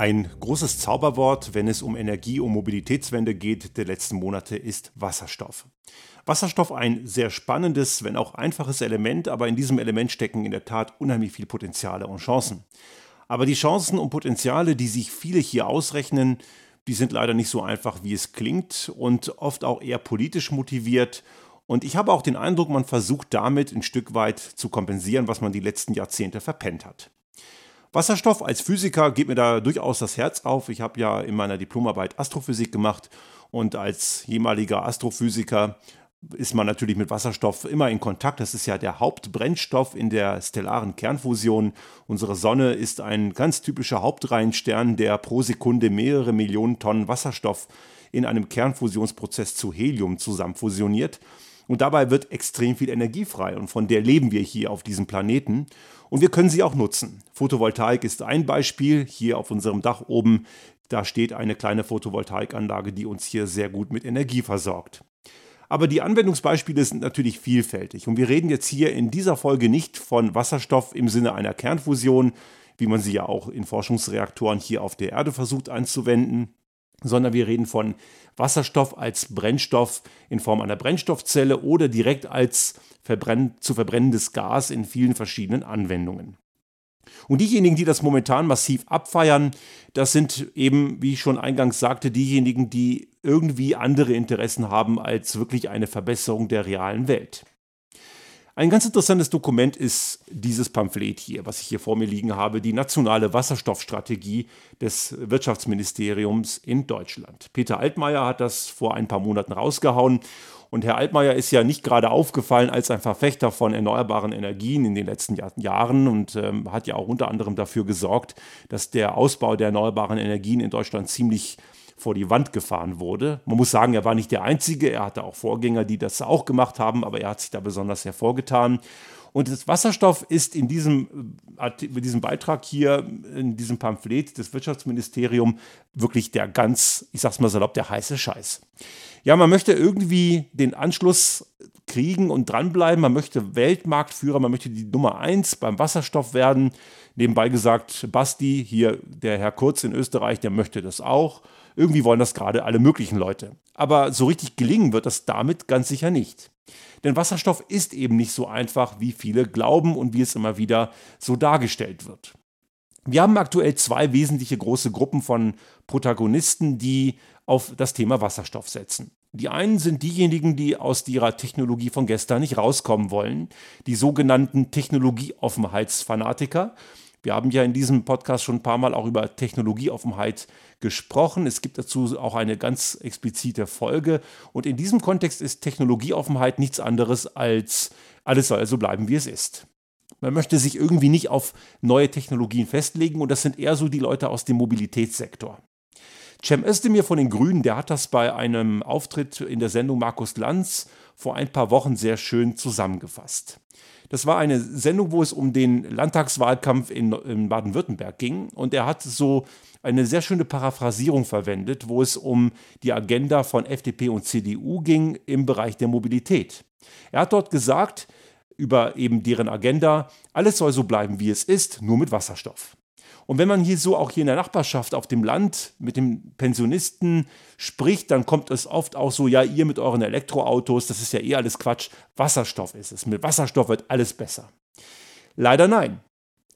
Ein großes Zauberwort, wenn es um Energie- und Mobilitätswende geht, der letzten Monate ist Wasserstoff. Wasserstoff ein sehr spannendes, wenn auch einfaches Element, aber in diesem Element stecken in der Tat unheimlich viele Potenziale und Chancen. Aber die Chancen und Potenziale, die sich viele hier ausrechnen, die sind leider nicht so einfach, wie es klingt und oft auch eher politisch motiviert. Und ich habe auch den Eindruck, man versucht damit ein Stück weit zu kompensieren, was man die letzten Jahrzehnte verpennt hat. Wasserstoff als Physiker geht mir da durchaus das Herz auf. Ich habe ja in meiner Diplomarbeit Astrophysik gemacht und als ehemaliger Astrophysiker ist man natürlich mit Wasserstoff immer in Kontakt. Das ist ja der Hauptbrennstoff in der stellaren Kernfusion. Unsere Sonne ist ein ganz typischer Hauptreihenstern, der pro Sekunde mehrere Millionen Tonnen Wasserstoff in einem Kernfusionsprozess zu Helium zusammenfusioniert. Und dabei wird extrem viel Energie frei und von der leben wir hier auf diesem Planeten. Und wir können sie auch nutzen. Photovoltaik ist ein Beispiel. Hier auf unserem Dach oben, da steht eine kleine Photovoltaikanlage, die uns hier sehr gut mit Energie versorgt. Aber die Anwendungsbeispiele sind natürlich vielfältig. Und wir reden jetzt hier in dieser Folge nicht von Wasserstoff im Sinne einer Kernfusion, wie man sie ja auch in Forschungsreaktoren hier auf der Erde versucht anzuwenden, sondern wir reden von Wasserstoff als Brennstoff in Form einer Brennstoffzelle oder direkt als verbrenn zu verbrennendes Gas in vielen verschiedenen Anwendungen. Und diejenigen, die das momentan massiv abfeiern, das sind eben, wie ich schon eingangs sagte, diejenigen, die irgendwie andere Interessen haben als wirklich eine Verbesserung der realen Welt. Ein ganz interessantes Dokument ist dieses Pamphlet hier, was ich hier vor mir liegen habe, die nationale Wasserstoffstrategie des Wirtschaftsministeriums in Deutschland. Peter Altmaier hat das vor ein paar Monaten rausgehauen und Herr Altmaier ist ja nicht gerade aufgefallen als ein Verfechter von erneuerbaren Energien in den letzten Jahren und ähm, hat ja auch unter anderem dafür gesorgt, dass der Ausbau der erneuerbaren Energien in Deutschland ziemlich vor die Wand gefahren wurde. Man muss sagen, er war nicht der Einzige, er hatte auch Vorgänger, die das auch gemacht haben, aber er hat sich da besonders hervorgetan. Und das Wasserstoff ist in diesem, äh, in diesem Beitrag hier, in diesem Pamphlet des Wirtschaftsministeriums wirklich der ganz, ich sag's mal salopp, der heiße Scheiß. Ja, man möchte irgendwie den Anschluss kriegen und dranbleiben. Man möchte Weltmarktführer, man möchte die Nummer eins beim Wasserstoff werden. Nebenbei gesagt, Basti, hier der Herr Kurz in Österreich, der möchte das auch. Irgendwie wollen das gerade alle möglichen Leute. Aber so richtig gelingen wird das damit ganz sicher nicht. Denn Wasserstoff ist eben nicht so einfach, wie viele glauben und wie es immer wieder so dargestellt wird. Wir haben aktuell zwei wesentliche große Gruppen von Protagonisten, die auf das Thema Wasserstoff setzen. Die einen sind diejenigen, die aus ihrer Technologie von gestern nicht rauskommen wollen, die sogenannten Technologieoffenheitsfanatiker. Wir haben ja in diesem Podcast schon ein paar Mal auch über Technologieoffenheit gesprochen. Es gibt dazu auch eine ganz explizite Folge. Und in diesem Kontext ist Technologieoffenheit nichts anderes als alles soll also bleiben, wie es ist. Man möchte sich irgendwie nicht auf neue Technologien festlegen und das sind eher so die Leute aus dem Mobilitätssektor. Cem Özdemir von den Grünen, der hat das bei einem Auftritt in der Sendung Markus Lanz vor ein paar Wochen sehr schön zusammengefasst. Das war eine Sendung, wo es um den Landtagswahlkampf in, in Baden-Württemberg ging. Und er hat so eine sehr schöne Paraphrasierung verwendet, wo es um die Agenda von FDP und CDU ging im Bereich der Mobilität. Er hat dort gesagt, über eben deren Agenda, alles soll so bleiben, wie es ist, nur mit Wasserstoff. Und wenn man hier so auch hier in der Nachbarschaft auf dem Land mit den Pensionisten spricht, dann kommt es oft auch so, ja, ihr mit euren Elektroautos, das ist ja eh alles Quatsch, Wasserstoff ist es. Mit Wasserstoff wird alles besser. Leider nein.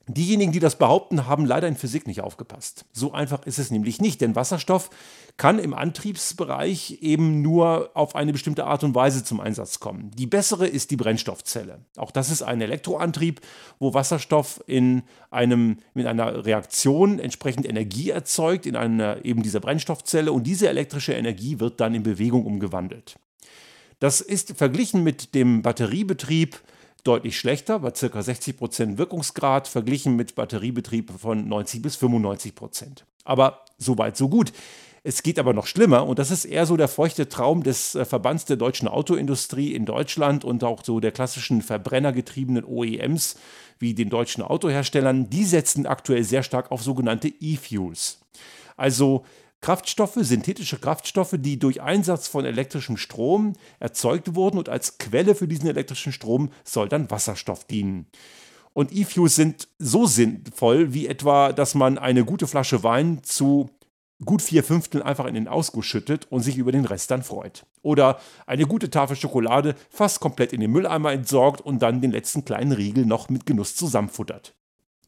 Diejenigen, die das behaupten, haben leider in Physik nicht aufgepasst. So einfach ist es nämlich nicht, denn Wasserstoff kann im Antriebsbereich eben nur auf eine bestimmte Art und Weise zum Einsatz kommen. Die bessere ist die Brennstoffzelle. Auch das ist ein Elektroantrieb, wo Wasserstoff in, einem, in einer Reaktion entsprechend Energie erzeugt, in einer eben dieser Brennstoffzelle und diese elektrische Energie wird dann in Bewegung umgewandelt. Das ist verglichen mit dem Batteriebetrieb deutlich schlechter, bei ca. 60% Wirkungsgrad, verglichen mit Batteriebetrieb von 90 bis 95%. Aber so weit, so gut. Es geht aber noch schlimmer und das ist eher so der feuchte Traum des äh, Verbands der deutschen Autoindustrie in Deutschland und auch so der klassischen verbrennergetriebenen OEMs wie den deutschen Autoherstellern. Die setzen aktuell sehr stark auf sogenannte E-Fuels. Also Kraftstoffe, synthetische Kraftstoffe, die durch Einsatz von elektrischem Strom erzeugt wurden und als Quelle für diesen elektrischen Strom soll dann Wasserstoff dienen. Und E-Fuels sind so sinnvoll, wie etwa, dass man eine gute Flasche Wein zu gut vier Fünfteln einfach in den Ausguss schüttet und sich über den Rest dann freut. Oder eine gute Tafel Schokolade fast komplett in den Mülleimer entsorgt und dann den letzten kleinen Riegel noch mit Genuss zusammenfuttert.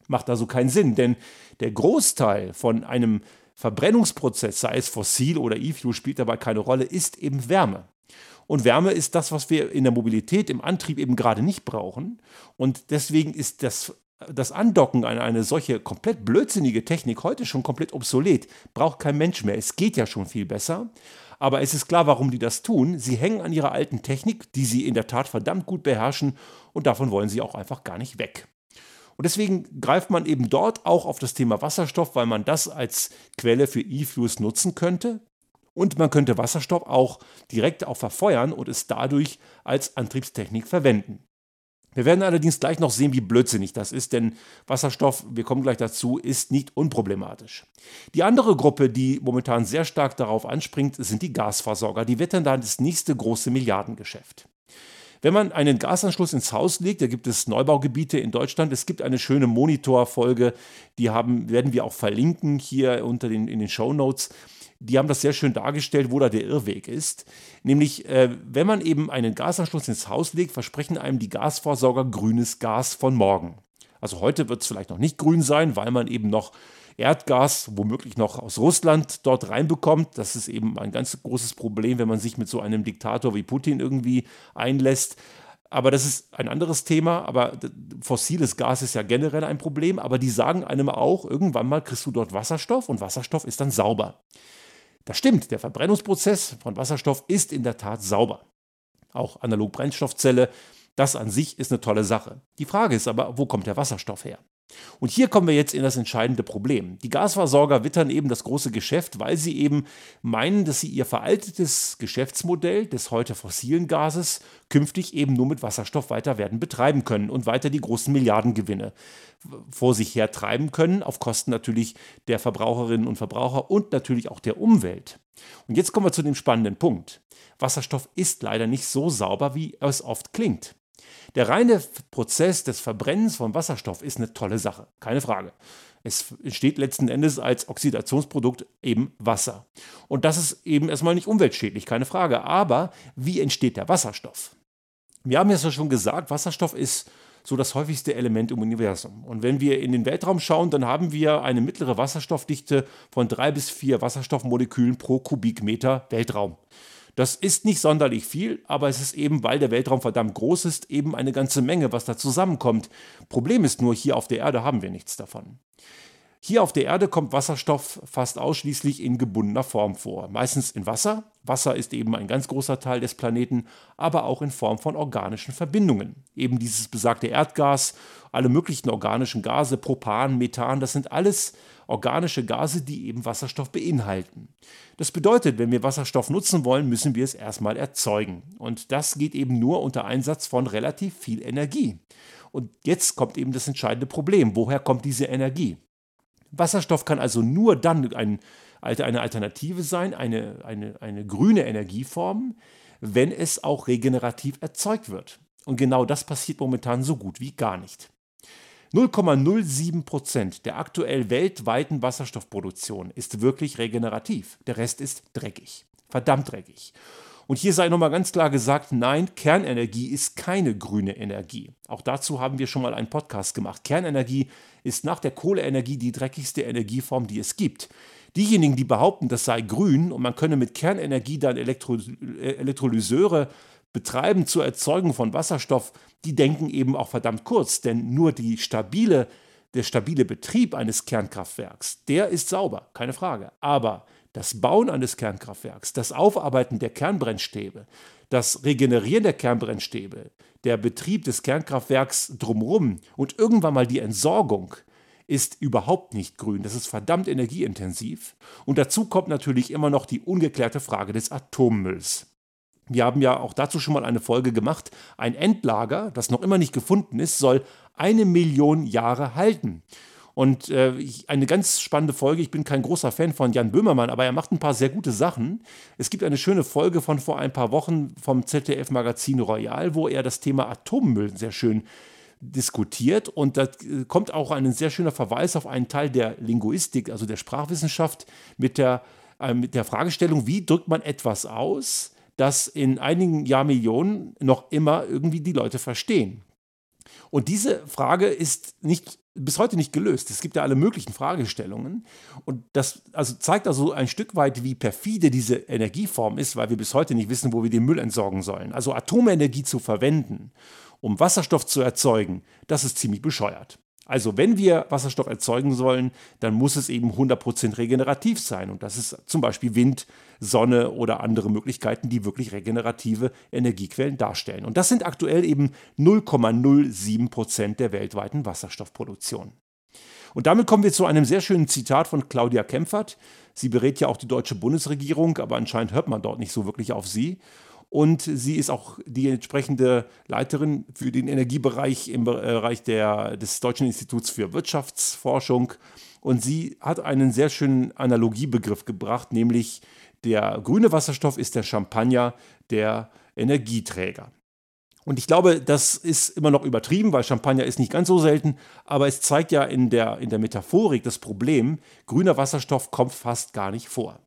Macht also keinen Sinn, denn der Großteil von einem Verbrennungsprozess, sei es fossil oder E-Fuel, spielt dabei keine Rolle, ist eben Wärme. Und Wärme ist das, was wir in der Mobilität, im Antrieb eben gerade nicht brauchen. Und deswegen ist das, das Andocken an eine solche komplett blödsinnige Technik heute schon komplett obsolet. Braucht kein Mensch mehr. Es geht ja schon viel besser. Aber es ist klar, warum die das tun. Sie hängen an ihrer alten Technik, die sie in der Tat verdammt gut beherrschen. Und davon wollen sie auch einfach gar nicht weg. Und deswegen greift man eben dort auch auf das Thema Wasserstoff, weil man das als Quelle für E-Fuels nutzen könnte. Und man könnte Wasserstoff auch direkt auch verfeuern und es dadurch als Antriebstechnik verwenden. Wir werden allerdings gleich noch sehen, wie blödsinnig das ist, denn Wasserstoff, wir kommen gleich dazu, ist nicht unproblematisch. Die andere Gruppe, die momentan sehr stark darauf anspringt, sind die Gasversorger. Die wettern da das nächste große Milliardengeschäft. Wenn man einen Gasanschluss ins Haus legt, da gibt es Neubaugebiete in Deutschland. Es gibt eine schöne Monitorfolge, die haben, werden wir auch verlinken hier unter den, in den Show Notes die haben das sehr schön dargestellt, wo da der Irrweg ist. Nämlich, äh, wenn man eben einen Gasanschluss ins Haus legt, versprechen einem die Gasversorger grünes Gas von morgen. Also heute wird es vielleicht noch nicht grün sein, weil man eben noch Erdgas, womöglich noch aus Russland, dort reinbekommt. Das ist eben ein ganz großes Problem, wenn man sich mit so einem Diktator wie Putin irgendwie einlässt. Aber das ist ein anderes Thema. Aber fossiles Gas ist ja generell ein Problem. Aber die sagen einem auch, irgendwann mal kriegst du dort Wasserstoff und Wasserstoff ist dann sauber. Das stimmt, der Verbrennungsprozess von Wasserstoff ist in der Tat sauber. Auch Analog-Brennstoffzelle, das an sich ist eine tolle Sache. Die Frage ist aber, wo kommt der Wasserstoff her? Und hier kommen wir jetzt in das entscheidende Problem. Die Gasversorger wittern eben das große Geschäft, weil sie eben meinen, dass sie ihr veraltetes Geschäftsmodell des heute fossilen Gases künftig eben nur mit Wasserstoff weiter werden betreiben können und weiter die großen Milliardengewinne vor sich her treiben können, auf Kosten natürlich der Verbraucherinnen und Verbraucher und natürlich auch der Umwelt. Und jetzt kommen wir zu dem spannenden Punkt. Wasserstoff ist leider nicht so sauber, wie es oft klingt. Der reine Prozess des Verbrennens von Wasserstoff ist eine tolle Sache, keine Frage. Es entsteht letzten Endes als Oxidationsprodukt eben Wasser. Und das ist eben erstmal nicht umweltschädlich, keine Frage. Aber wie entsteht der Wasserstoff? Wir haben ja schon gesagt, Wasserstoff ist so das häufigste Element im Universum. Und wenn wir in den Weltraum schauen, dann haben wir eine mittlere Wasserstoffdichte von drei bis vier Wasserstoffmolekülen pro Kubikmeter Weltraum. Das ist nicht sonderlich viel, aber es ist eben, weil der Weltraum verdammt groß ist, eben eine ganze Menge, was da zusammenkommt. Problem ist nur, hier auf der Erde haben wir nichts davon. Hier auf der Erde kommt Wasserstoff fast ausschließlich in gebundener Form vor. Meistens in Wasser. Wasser ist eben ein ganz großer Teil des Planeten, aber auch in Form von organischen Verbindungen. Eben dieses besagte Erdgas, alle möglichen organischen Gase, Propan, Methan, das sind alles organische Gase, die eben Wasserstoff beinhalten. Das bedeutet, wenn wir Wasserstoff nutzen wollen, müssen wir es erstmal erzeugen. Und das geht eben nur unter Einsatz von relativ viel Energie. Und jetzt kommt eben das entscheidende Problem. Woher kommt diese Energie? Wasserstoff kann also nur dann ein, eine Alternative sein, eine, eine, eine grüne Energieform, wenn es auch regenerativ erzeugt wird. Und genau das passiert momentan so gut wie gar nicht. 0,07 Prozent der aktuell weltweiten Wasserstoffproduktion ist wirklich regenerativ. Der Rest ist dreckig. Verdammt dreckig. Und hier sei nochmal ganz klar gesagt, nein, Kernenergie ist keine grüne Energie. Auch dazu haben wir schon mal einen Podcast gemacht. Kernenergie ist nach der Kohleenergie die dreckigste Energieform, die es gibt. Diejenigen, die behaupten, das sei grün und man könne mit Kernenergie dann Elektro äh, Elektrolyseure betreiben zur Erzeugung von Wasserstoff, die denken eben auch verdammt kurz, denn nur stabile, der stabile Betrieb eines Kernkraftwerks, der ist sauber, keine Frage. Aber das Bauen eines Kernkraftwerks, das Aufarbeiten der Kernbrennstäbe, das Regenerieren der Kernbrennstäbe, der Betrieb des Kernkraftwerks drumherum und irgendwann mal die Entsorgung ist überhaupt nicht grün. Das ist verdammt energieintensiv. Und dazu kommt natürlich immer noch die ungeklärte Frage des Atommülls. Wir haben ja auch dazu schon mal eine Folge gemacht. Ein Endlager, das noch immer nicht gefunden ist, soll eine Million Jahre halten. Und äh, eine ganz spannende Folge. Ich bin kein großer Fan von Jan Böhmermann, aber er macht ein paar sehr gute Sachen. Es gibt eine schöne Folge von vor ein paar Wochen vom ZDF-Magazin Royal, wo er das Thema Atommüll sehr schön diskutiert und da äh, kommt auch ein sehr schöner Verweis auf einen Teil der Linguistik, also der Sprachwissenschaft, mit der, äh, mit der Fragestellung, wie drückt man etwas aus, das in einigen Jahrmillionen noch immer irgendwie die Leute verstehen. Und diese Frage ist nicht, bis heute nicht gelöst. Es gibt ja alle möglichen Fragestellungen. Und das also zeigt also ein Stück weit, wie perfide diese Energieform ist, weil wir bis heute nicht wissen, wo wir den Müll entsorgen sollen. Also Atomenergie zu verwenden, um Wasserstoff zu erzeugen, das ist ziemlich bescheuert. Also wenn wir Wasserstoff erzeugen sollen, dann muss es eben 100% regenerativ sein. Und das ist zum Beispiel Wind, Sonne oder andere Möglichkeiten, die wirklich regenerative Energiequellen darstellen. Und das sind aktuell eben 0,07% der weltweiten Wasserstoffproduktion. Und damit kommen wir zu einem sehr schönen Zitat von Claudia Kempfert. Sie berät ja auch die deutsche Bundesregierung, aber anscheinend hört man dort nicht so wirklich auf sie und sie ist auch die entsprechende Leiterin für den Energiebereich im Bereich der, des Deutschen Instituts für Wirtschaftsforschung. Und sie hat einen sehr schönen Analogiebegriff gebracht, nämlich der grüne Wasserstoff ist der Champagner der Energieträger. Und ich glaube, das ist immer noch übertrieben, weil Champagner ist nicht ganz so selten, aber es zeigt ja in der, in der Metaphorik das Problem, grüner Wasserstoff kommt fast gar nicht vor.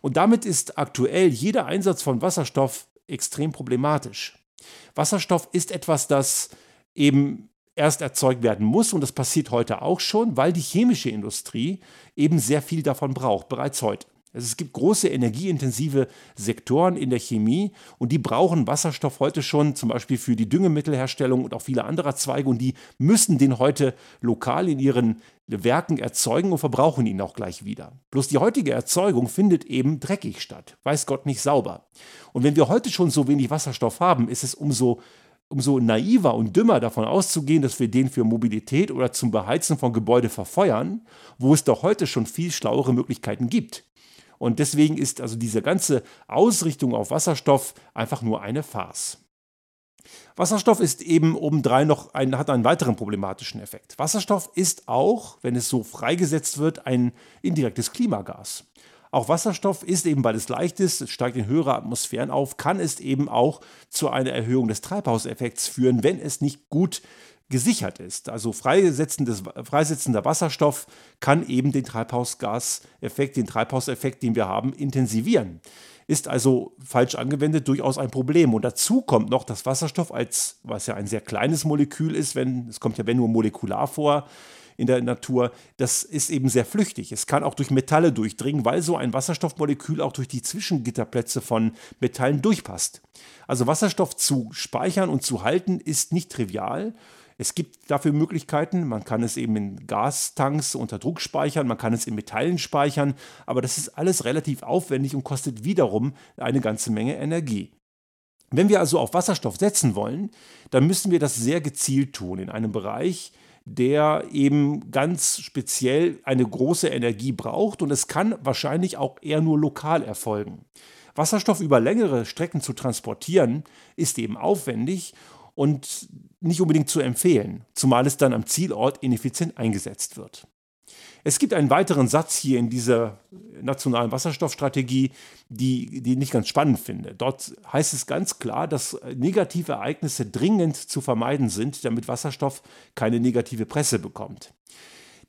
Und damit ist aktuell jeder Einsatz von Wasserstoff extrem problematisch. Wasserstoff ist etwas, das eben erst erzeugt werden muss und das passiert heute auch schon, weil die chemische Industrie eben sehr viel davon braucht, bereits heute. Also es gibt große energieintensive Sektoren in der Chemie und die brauchen Wasserstoff heute schon, zum Beispiel für die Düngemittelherstellung und auch viele andere Zweige und die müssen den heute lokal in ihren Werken erzeugen und verbrauchen ihn auch gleich wieder. Bloß die heutige Erzeugung findet eben dreckig statt, weiß Gott nicht sauber. Und wenn wir heute schon so wenig Wasserstoff haben, ist es umso umso naiver und dümmer davon auszugehen, dass wir den für Mobilität oder zum Beheizen von Gebäude verfeuern, wo es doch heute schon viel schlauere Möglichkeiten gibt. Und deswegen ist also diese ganze Ausrichtung auf Wasserstoff einfach nur eine Farce. Wasserstoff ist eben obendrein noch ein, hat einen weiteren problematischen Effekt. Wasserstoff ist auch, wenn es so freigesetzt wird, ein indirektes Klimagas. Auch Wasserstoff ist eben, weil es leicht ist, es steigt in höhere Atmosphären auf, kann es eben auch zu einer Erhöhung des Treibhauseffekts führen, wenn es nicht gut gesichert ist. Also freisetzender Wasserstoff kann eben den Treibhausgaseffekt, den Treibhauseffekt, den wir haben, intensivieren. Ist also falsch angewendet durchaus ein Problem. Und dazu kommt noch, dass Wasserstoff als, was ja ein sehr kleines Molekül ist, wenn, es kommt ja wenn nur molekular vor, in der Natur, das ist eben sehr flüchtig. Es kann auch durch Metalle durchdringen, weil so ein Wasserstoffmolekül auch durch die Zwischengitterplätze von Metallen durchpasst. Also Wasserstoff zu speichern und zu halten ist nicht trivial es gibt dafür Möglichkeiten. Man kann es eben in Gastanks unter Druck speichern, man kann es in Metallen speichern, aber das ist alles relativ aufwendig und kostet wiederum eine ganze Menge Energie. Wenn wir also auf Wasserstoff setzen wollen, dann müssen wir das sehr gezielt tun in einem Bereich, der eben ganz speziell eine große Energie braucht und es kann wahrscheinlich auch eher nur lokal erfolgen. Wasserstoff über längere Strecken zu transportieren ist eben aufwendig und nicht unbedingt zu empfehlen, zumal es dann am Zielort ineffizient eingesetzt wird. Es gibt einen weiteren Satz hier in dieser nationalen Wasserstoffstrategie, die, die ich nicht ganz spannend finde. Dort heißt es ganz klar, dass negative Ereignisse dringend zu vermeiden sind, damit Wasserstoff keine negative Presse bekommt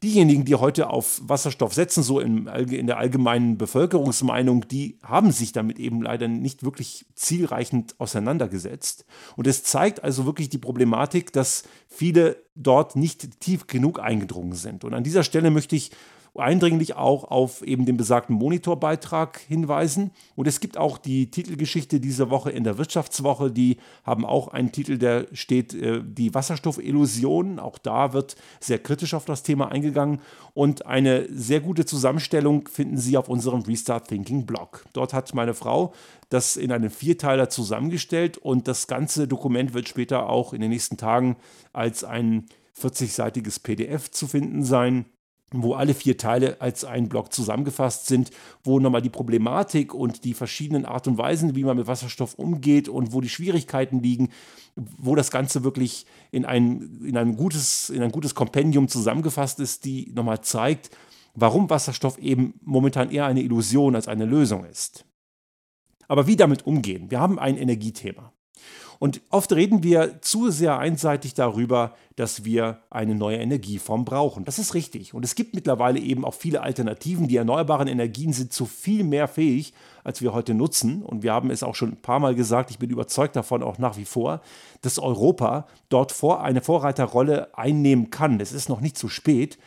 diejenigen, die heute auf Wasserstoff setzen, so in, in, der allgemeinen Bevölkerungsmeinung, die haben sich damit eben leider nicht wirklich zielreichend auseinandergesetzt. Und es zeigt also wirklich die Problematik, dass viele dort nicht tief genug eingedrungen sind. Und an dieser Stelle möchte ich eindringlich auch auf eben den besagten Monitorbeitrag hinweisen. Und es gibt auch die Titelgeschichte dieser Woche in der Wirtschaftswoche, die haben auch einen Titel, der steht äh, die Wasserstoffillusion. Auch da wird sehr kritisch auf das Thema eingegangen. Und eine sehr gute Zusammenstellung finden Sie auf unserem Restart Thinking Blog. Dort hat meine Frau das in einem Vierteiler zusammengestellt und das ganze Dokument wird später auch in den nächsten Tagen als ein 40-seitiges PDF zu finden sein wo alle vier Teile als ein Block zusammengefasst sind, wo nochmal die Problematik und die verschiedenen Art und Weisen, wie man mit Wasserstoff umgeht und wo die Schwierigkeiten liegen, wo das Ganze wirklich in ein, in ein, gutes, in ein gutes Kompendium zusammengefasst ist, die nochmal zeigt, warum Wasserstoff eben momentan eher eine Illusion als eine Lösung ist. Aber wie damit umgehen? Wir haben ein Energiethema. Und oft reden wir zu sehr einseitig darüber, dass wir eine neue Energieform brauchen. Das ist richtig. Und es gibt mittlerweile eben auch viele Alternativen. Die erneuerbaren Energien sind zu viel mehr fähig, als wir heute nutzen. Und wir haben es auch schon ein paar Mal gesagt, ich bin überzeugt davon auch nach wie vor, dass Europa dort vor eine Vorreiterrolle einnehmen kann. Es ist noch nicht zu spät.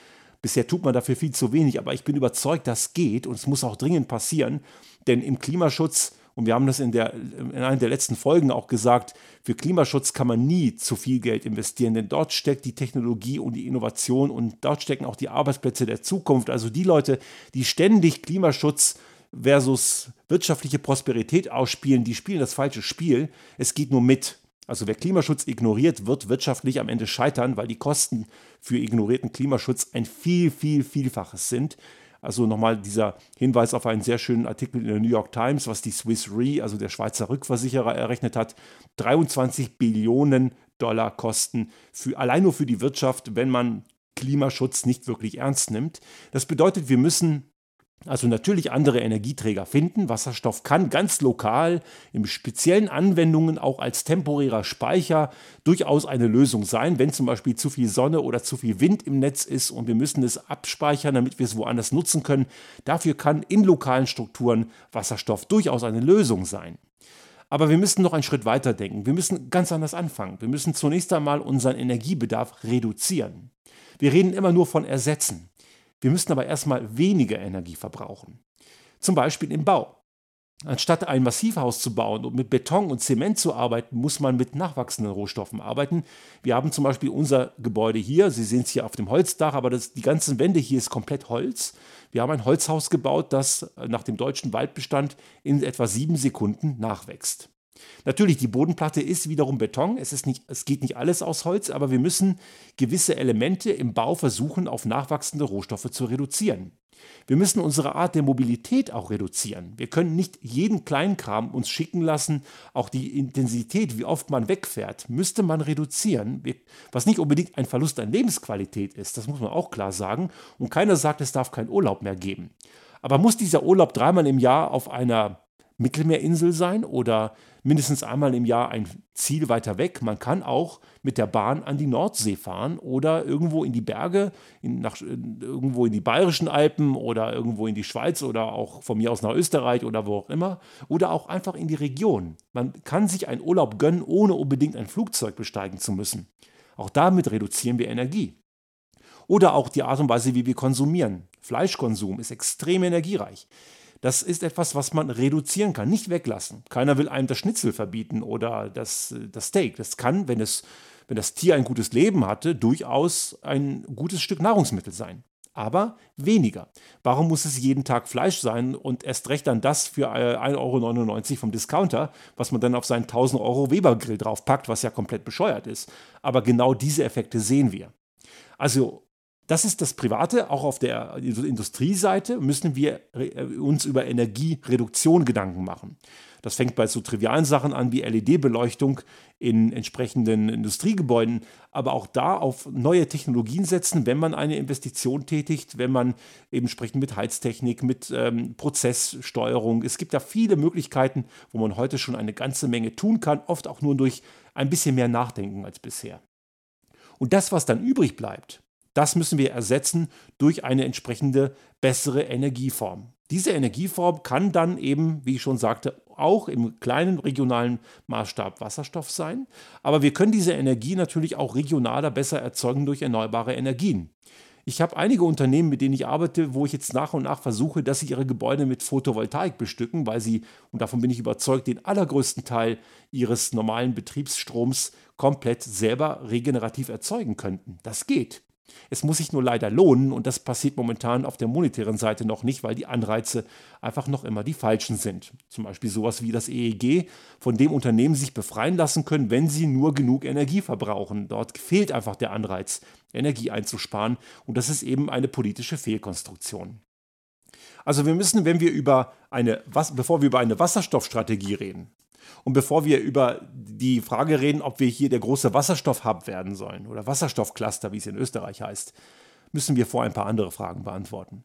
Bisher tut man dafür viel zu wenig, aber ich bin überzeugt, das geht und es muss auch dringend passieren, denn im Klimaschutz und wir haben das in, der, in einer der letzten Folgen auch gesagt, für Klimaschutz kann man nie zu viel Geld investieren, denn dort steckt die Technologie und die Innovation und dort stecken auch die Arbeitsplätze der Zukunft. Also die Leute, die ständig Klimaschutz versus wirtschaftliche Prosperität ausspielen, die spielen das falsche Spiel. Es geht nur mit. Also wer Klimaschutz ignoriert, wird wirtschaftlich am Ende scheitern, weil die Kosten für ignorierten Klimaschutz ein viel, viel, vielfaches sind. Also nochmal dieser Hinweis auf einen sehr schönen Artikel in der New York Times, was die Swiss Re, also der Schweizer Rückversicherer, errechnet hat. 23 Billionen Dollar Kosten für, allein nur für die Wirtschaft, wenn man Klimaschutz nicht wirklich ernst nimmt. Das bedeutet, wir müssen also natürlich andere Energieträger finden. Wasserstoff kann ganz lokal in speziellen Anwendungen auch als temporärer Speicher durchaus eine Lösung sein, wenn zum Beispiel zu viel Sonne oder zu viel Wind im Netz ist und wir müssen es abspeichern, damit wir es woanders nutzen können. Dafür kann in lokalen Strukturen Wasserstoff durchaus eine Lösung sein. Aber wir müssen noch einen Schritt weiter denken. Wir müssen ganz anders anfangen. Wir müssen zunächst einmal unseren Energiebedarf reduzieren. Wir reden immer nur von Ersetzen. Wir müssen aber erstmal weniger Energie verbrauchen. Zum Beispiel im Bau. Anstatt ein Massivhaus zu bauen und mit Beton und Zement zu arbeiten, muss man mit nachwachsenden Rohstoffen arbeiten. Wir haben zum Beispiel unser Gebäude hier, Sie sehen es hier auf dem Holzdach, aber das, die ganzen Wände hier ist komplett Holz. Wir haben ein Holzhaus gebaut, das nach dem deutschen Waldbestand in etwa sieben Sekunden nachwächst. Natürlich, die Bodenplatte ist wiederum Beton. Es, ist nicht, es geht nicht alles aus Holz, aber wir müssen gewisse Elemente im Bau versuchen, auf nachwachsende Rohstoffe zu reduzieren. Wir müssen unsere Art der Mobilität auch reduzieren. Wir können nicht jeden Kleinkram uns schicken lassen. Auch die Intensität, wie oft man wegfährt, müsste man reduzieren. Was nicht unbedingt ein Verlust an Lebensqualität ist, das muss man auch klar sagen. Und keiner sagt, es darf keinen Urlaub mehr geben. Aber muss dieser Urlaub dreimal im Jahr auf einer Mittelmeerinsel sein oder mindestens einmal im Jahr ein Ziel weiter weg. Man kann auch mit der Bahn an die Nordsee fahren oder irgendwo in die Berge, in, nach, irgendwo in die bayerischen Alpen oder irgendwo in die Schweiz oder auch von mir aus nach Österreich oder wo auch immer oder auch einfach in die Region. Man kann sich einen Urlaub gönnen, ohne unbedingt ein Flugzeug besteigen zu müssen. Auch damit reduzieren wir Energie. Oder auch die Art und Weise, wie wir konsumieren. Fleischkonsum ist extrem energiereich. Das ist etwas, was man reduzieren kann, nicht weglassen. Keiner will einem das Schnitzel verbieten oder das, das Steak. Das kann, wenn, es, wenn das Tier ein gutes Leben hatte, durchaus ein gutes Stück Nahrungsmittel sein. Aber weniger. Warum muss es jeden Tag Fleisch sein und erst recht dann das für 1,99 Euro vom Discounter, was man dann auf seinen 1000 Euro Weber-Grill draufpackt, was ja komplett bescheuert ist. Aber genau diese Effekte sehen wir. Also das ist das Private. Auch auf der Industrieseite müssen wir äh, uns über Energiereduktion Gedanken machen. Das fängt bei so trivialen Sachen an wie LED-Beleuchtung in entsprechenden Industriegebäuden, aber auch da auf neue Technologien setzen, wenn man eine Investition tätigt, wenn man eben entsprechend mit Heiztechnik, mit ähm, Prozesssteuerung. Es gibt da viele Möglichkeiten, wo man heute schon eine ganze Menge tun kann, oft auch nur durch ein bisschen mehr Nachdenken als bisher. Und das, was dann übrig bleibt, das müssen wir ersetzen durch eine entsprechende bessere Energieform. Diese Energieform kann dann eben, wie ich schon sagte, auch im kleinen regionalen Maßstab Wasserstoff sein. Aber wir können diese Energie natürlich auch regionaler besser erzeugen durch erneuerbare Energien. Ich habe einige Unternehmen, mit denen ich arbeite, wo ich jetzt nach und nach versuche, dass sie ihre Gebäude mit Photovoltaik bestücken, weil sie, und davon bin ich überzeugt, den allergrößten Teil ihres normalen Betriebsstroms komplett selber regenerativ erzeugen könnten. Das geht. Es muss sich nur leider lohnen und das passiert momentan auf der monetären Seite noch nicht, weil die Anreize einfach noch immer die falschen sind. Zum Beispiel sowas wie das EEG, von dem Unternehmen sich befreien lassen können, wenn sie nur genug Energie verbrauchen. Dort fehlt einfach der Anreiz, Energie einzusparen und das ist eben eine politische Fehlkonstruktion. Also wir müssen, wenn wir über eine, bevor wir über eine Wasserstoffstrategie reden, und bevor wir über die Frage reden, ob wir hier der große Wasserstoffhub werden sollen oder Wasserstoffcluster, wie es in Österreich heißt, müssen wir vor ein paar andere Fragen beantworten.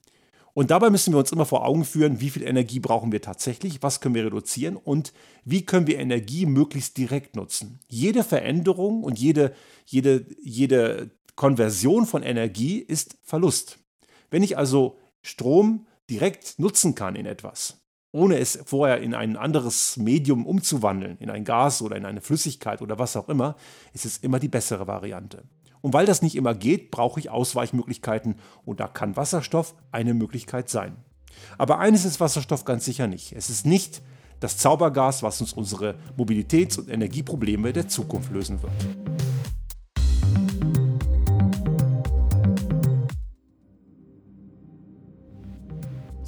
Und dabei müssen wir uns immer vor Augen führen, wie viel Energie brauchen wir tatsächlich, was können wir reduzieren und wie können wir Energie möglichst direkt nutzen. Jede Veränderung und jede, jede, jede Konversion von Energie ist Verlust. Wenn ich also Strom direkt nutzen kann in etwas, ohne es vorher in ein anderes Medium umzuwandeln, in ein Gas oder in eine Flüssigkeit oder was auch immer, ist es immer die bessere Variante. Und weil das nicht immer geht, brauche ich Ausweichmöglichkeiten und da kann Wasserstoff eine Möglichkeit sein. Aber eines ist Wasserstoff ganz sicher nicht. Es ist nicht das Zaubergas, was uns unsere Mobilitäts- und Energieprobleme der Zukunft lösen wird.